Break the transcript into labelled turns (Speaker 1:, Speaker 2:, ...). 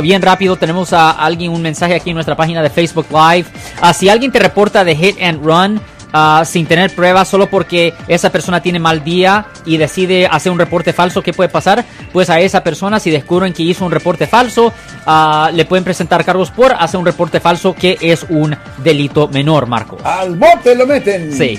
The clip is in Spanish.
Speaker 1: Bien rápido, tenemos a alguien un mensaje aquí en nuestra página de Facebook Live. Ah, si alguien te reporta de hit and run ah, sin tener pruebas, solo porque esa persona tiene mal día y decide hacer un reporte falso, ¿qué puede pasar? Pues a esa persona, si descubren que hizo un reporte falso, ah, le pueden presentar cargos por hacer un reporte falso, que es un delito menor, Marco.
Speaker 2: Al bote lo meten.
Speaker 1: Sí.